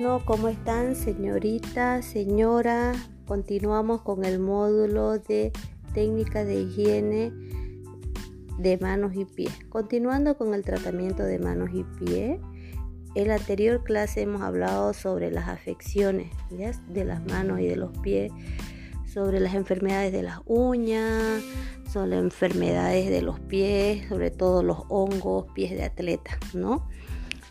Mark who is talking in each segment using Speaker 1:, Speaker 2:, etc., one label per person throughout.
Speaker 1: Bueno, ¿cómo están señorita, señora? Continuamos con el módulo de técnica de higiene de manos y pies. Continuando con el tratamiento de manos y pies, en la anterior clase hemos hablado sobre las afecciones de las manos y de los pies, sobre las enfermedades de las uñas, sobre las enfermedades de los pies, sobre todo los hongos, pies de atleta, ¿no?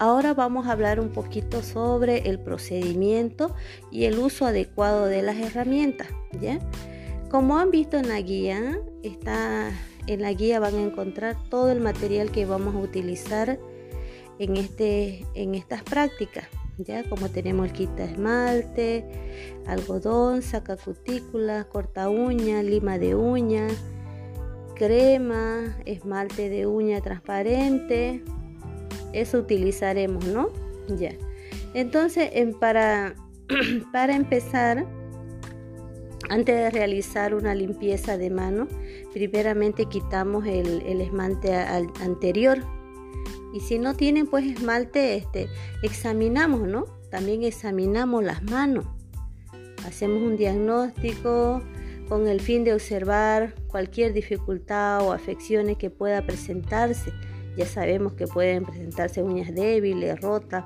Speaker 1: Ahora vamos a hablar un poquito sobre el procedimiento y el uso adecuado de las herramientas, ¿ya? Como han visto en la guía, está, en la guía van a encontrar todo el material que vamos a utilizar en, este, en estas prácticas, ¿ya? Como tenemos el quita esmalte, algodón, saca cutícula, corta uña, lima de uña, crema, esmalte de uña transparente, eso utilizaremos, ¿no? Ya. Entonces, para, para empezar, antes de realizar una limpieza de mano, primeramente quitamos el, esmalte anterior. Y si no tienen pues esmalte, este, examinamos, ¿no? También examinamos las manos. Hacemos un diagnóstico con el fin de observar cualquier dificultad o afecciones que pueda presentarse ya sabemos que pueden presentarse uñas débiles, rotas,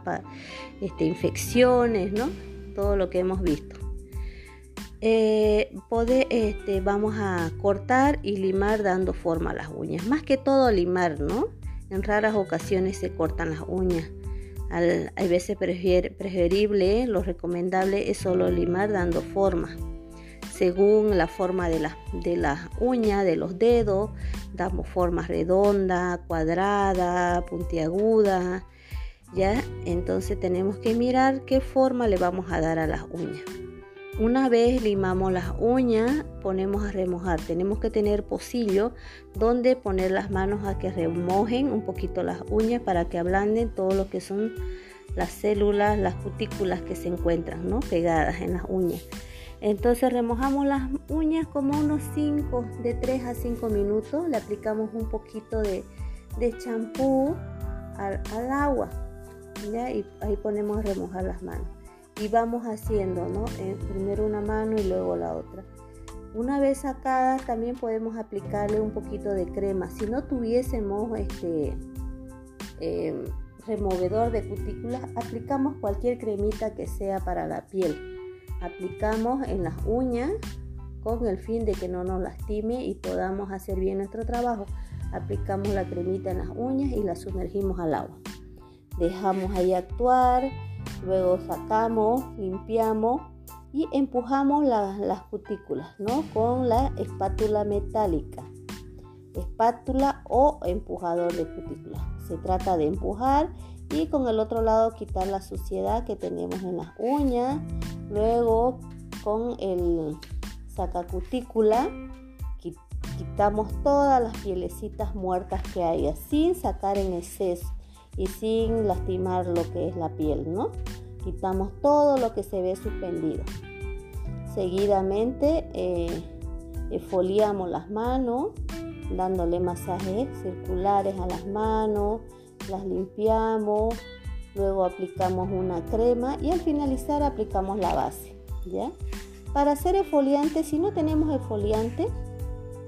Speaker 1: este, infecciones, ¿no? Todo lo que hemos visto. Eh, este, vamos a cortar y limar dando forma a las uñas. Más que todo limar, ¿no? En raras ocasiones se cortan las uñas. hay veces preferible, lo recomendable es solo limar dando forma según la forma de las de uñas, de los dedos. Damos forma redonda, cuadrada, puntiaguda. ¿Ya? Entonces tenemos que mirar qué forma le vamos a dar a las uñas. Una vez limamos las uñas, ponemos a remojar. Tenemos que tener pocillo donde poner las manos a que remojen un poquito las uñas para que ablanden todo lo que son las células, las cutículas que se encuentran ¿no? pegadas en las uñas. Entonces remojamos las uñas como unos 5, de 3 a 5 minutos. Le aplicamos un poquito de champú al, agua. Y ahí ponemos a remojar las manos. Y vamos haciendo, ¿no? Eh, primero una mano y luego la otra. Una vez sacada también podemos aplicarle un poquito de crema. Si no tuviésemos este em, removedor de cutículas, aplicamos cualquier cremita que sea para la piel aplicamos en las uñas con el fin de que no nos lastime y podamos hacer bien nuestro trabajo. Aplicamos la cremita en las uñas y la sumergimos al agua. Dejamos ahí actuar, luego sacamos, limpiamos y empujamos las cutículas ¿no? con la espátula metálica. Espátula o empujador de cutículas. Se trata de empujar y con el otro lado quitar la suciedad que tenemos en las uñas Luego con el sacacutícula quitamos todas las pielecitas muertas que haya sin sacar en exceso y sin lastimar lo que es la piel, ¿no? Quitamos todo lo que se ve suspendido. Seguidamente eh, foliamos las manos dándole masajes circulares a las manos, las limpiamos, Luego aplicamos una crema y al finalizar aplicamos la base. ¿ya? Para hacer esfoliante, si no tenemos esfoliante,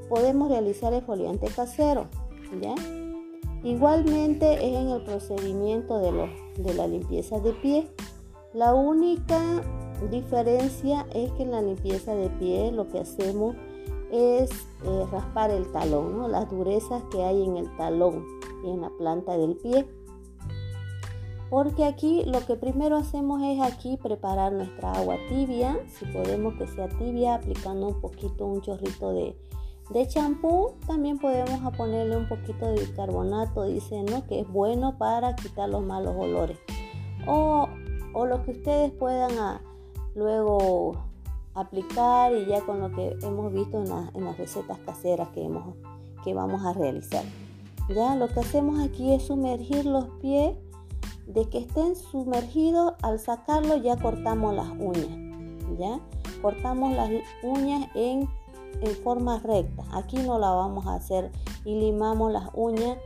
Speaker 1: podemos realizar esfoliante casero. ¿ya? Igualmente es en el procedimiento de, de la limpieza de pie. La única diferencia es que en la limpieza de pie lo que hacemos es eh, raspar el talón, ¿no? las durezas que hay en el talón en la planta del pie porque aquí lo que primero hacemos es aquí preparar nuestra agua tibia, si podemos que sea tibia, aplicando un poquito, un chorrito de, champú, también podemos ponerle un poquito de bicarbonato, dicen ¿no? que es bueno para quitar los malos olores. O, lo que ustedes puedan ah, luego aplicar y ya con lo que hemos visto en, en las recetas caseras que, hemos, que vamos a realizar. Ya lo que hacemos aquí es sumergir los pies de que estén sumergidos, al sacarlo ya cortamos las uñas, ¿ya? Cortamos las uñas en, en forma recta. Aquí no la vamos a hacer y limamos las uñas,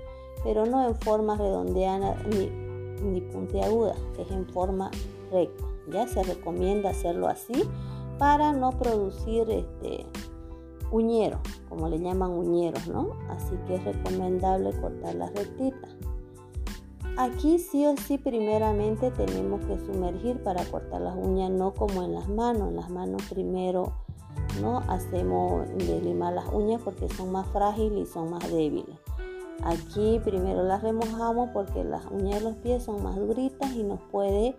Speaker 1: pero no en forma redondeada ni, ni puntiaguda, es en forma recta. Ya se recomienda hacerlo así para no producir este uñero, como le llaman uñeros, ¿no? Así que es recomendable cortar la rectita. Aquí sí o sí primeramente tenemos que sumergir para cortar las uñas, no como en las manos. En las manos primero no hacemos de limar las uñas porque son más frágiles y son más débiles. Aquí primero las remojamos porque las uñas de los pies son más duritas y nos puede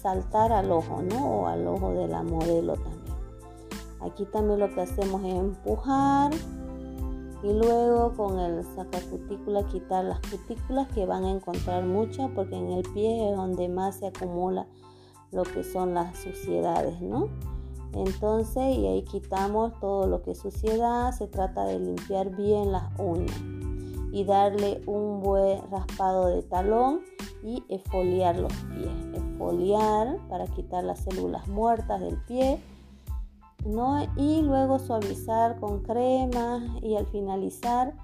Speaker 1: saltar al ojo, ¿no? O al ojo de la modelo también. Aquí también lo que hacemos es empujar y luego con el sacacutícula quitar las cutículas que van a encontrar muchas porque en el pie es donde más se acumula lo que son las suciedades, ¿no? Entonces, y ahí quitamos todo lo que es suciedad, se trata de limpiar bien las uñas y darle un buen raspado de talón y esfoliar los pies. Esfoliar para quitar las células muertas del pie y luego suavizar con crema y al finalizar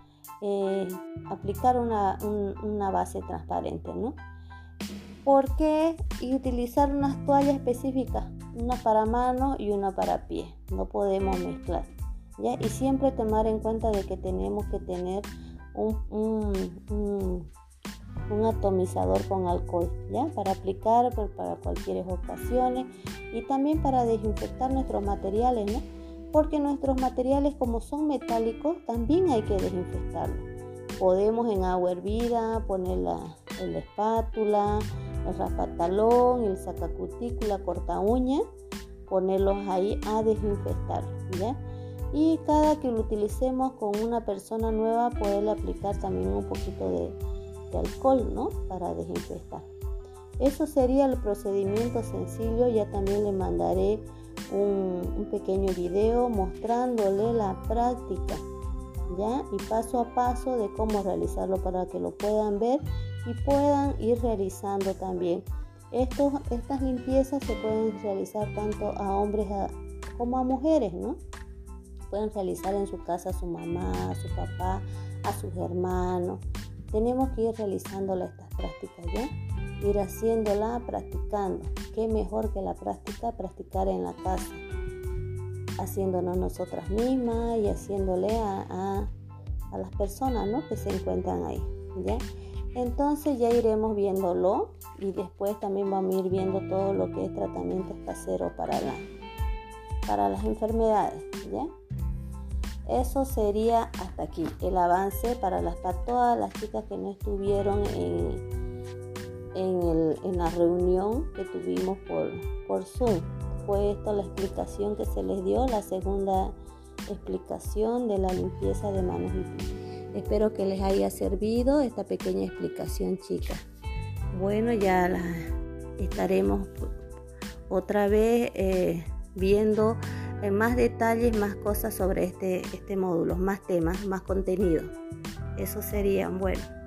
Speaker 1: eh, aplicar una, base transparente, ¿no? ¿Por qué? Y utilizar unas toallas específicas, una para mano y una para pie. No podemos mezclar. ¿ya? Y siempre tomar en cuenta de que tenemos que tener un un atomizador con alcohol, ¿ya? Para aplicar para cualquier ocasiones y también para desinfectar nuestros materiales, ¿no? Porque nuestros materiales como son metálicos también hay que desinfectarlos. Podemos en agua hervida poner la, la espátula, el raspatalón, el sacacutícula, corta uña, ponerlos ahí a desinfectar, ¿ya? Y cada que lo utilicemos con una persona nueva, poderle aplicar también un poquito de, alcohol, ¿no? Para desinfectar. Eso sería el procedimiento sencillo. Ya también le mandaré un, pequeño video mostrándole la práctica, ¿ya? Y paso a paso de cómo realizarlo para que lo puedan ver y puedan ir realizando también. Estos, estas limpiezas se pueden realizar tanto a hombres como a mujeres, ¿no? Pueden realizar en su casa a su mamá, a su papá, a sus hermanos. Tenemos que ir realizando estas prácticas, ¿ya? Ir haciéndola, practicando. ¿Qué mejor que la práctica? Practicar en la casa, haciéndonos nosotras mismas y haciéndole a, las personas, ¿no? Que se encuentran ahí, ¿ya? Entonces ya iremos viéndolo y después también vamos a ir viendo todo lo que es tratamiento casero para, la, para las enfermedades, ¿ya? Eso sería hasta aquí el avance para, las, para todas las chicas que no estuvieron en, en, la reunión que tuvimos por, por Zoom. Fue esta la explicación que se les dio, la segunda explicación de la limpieza de manos y pies. Espero que les haya servido esta pequeña explicación, chicas. Bueno, ya estaremos otra vez eh, viendo más detalles, más cosas sobre este, este módulo, más temas, más contenido. Eso sería bueno.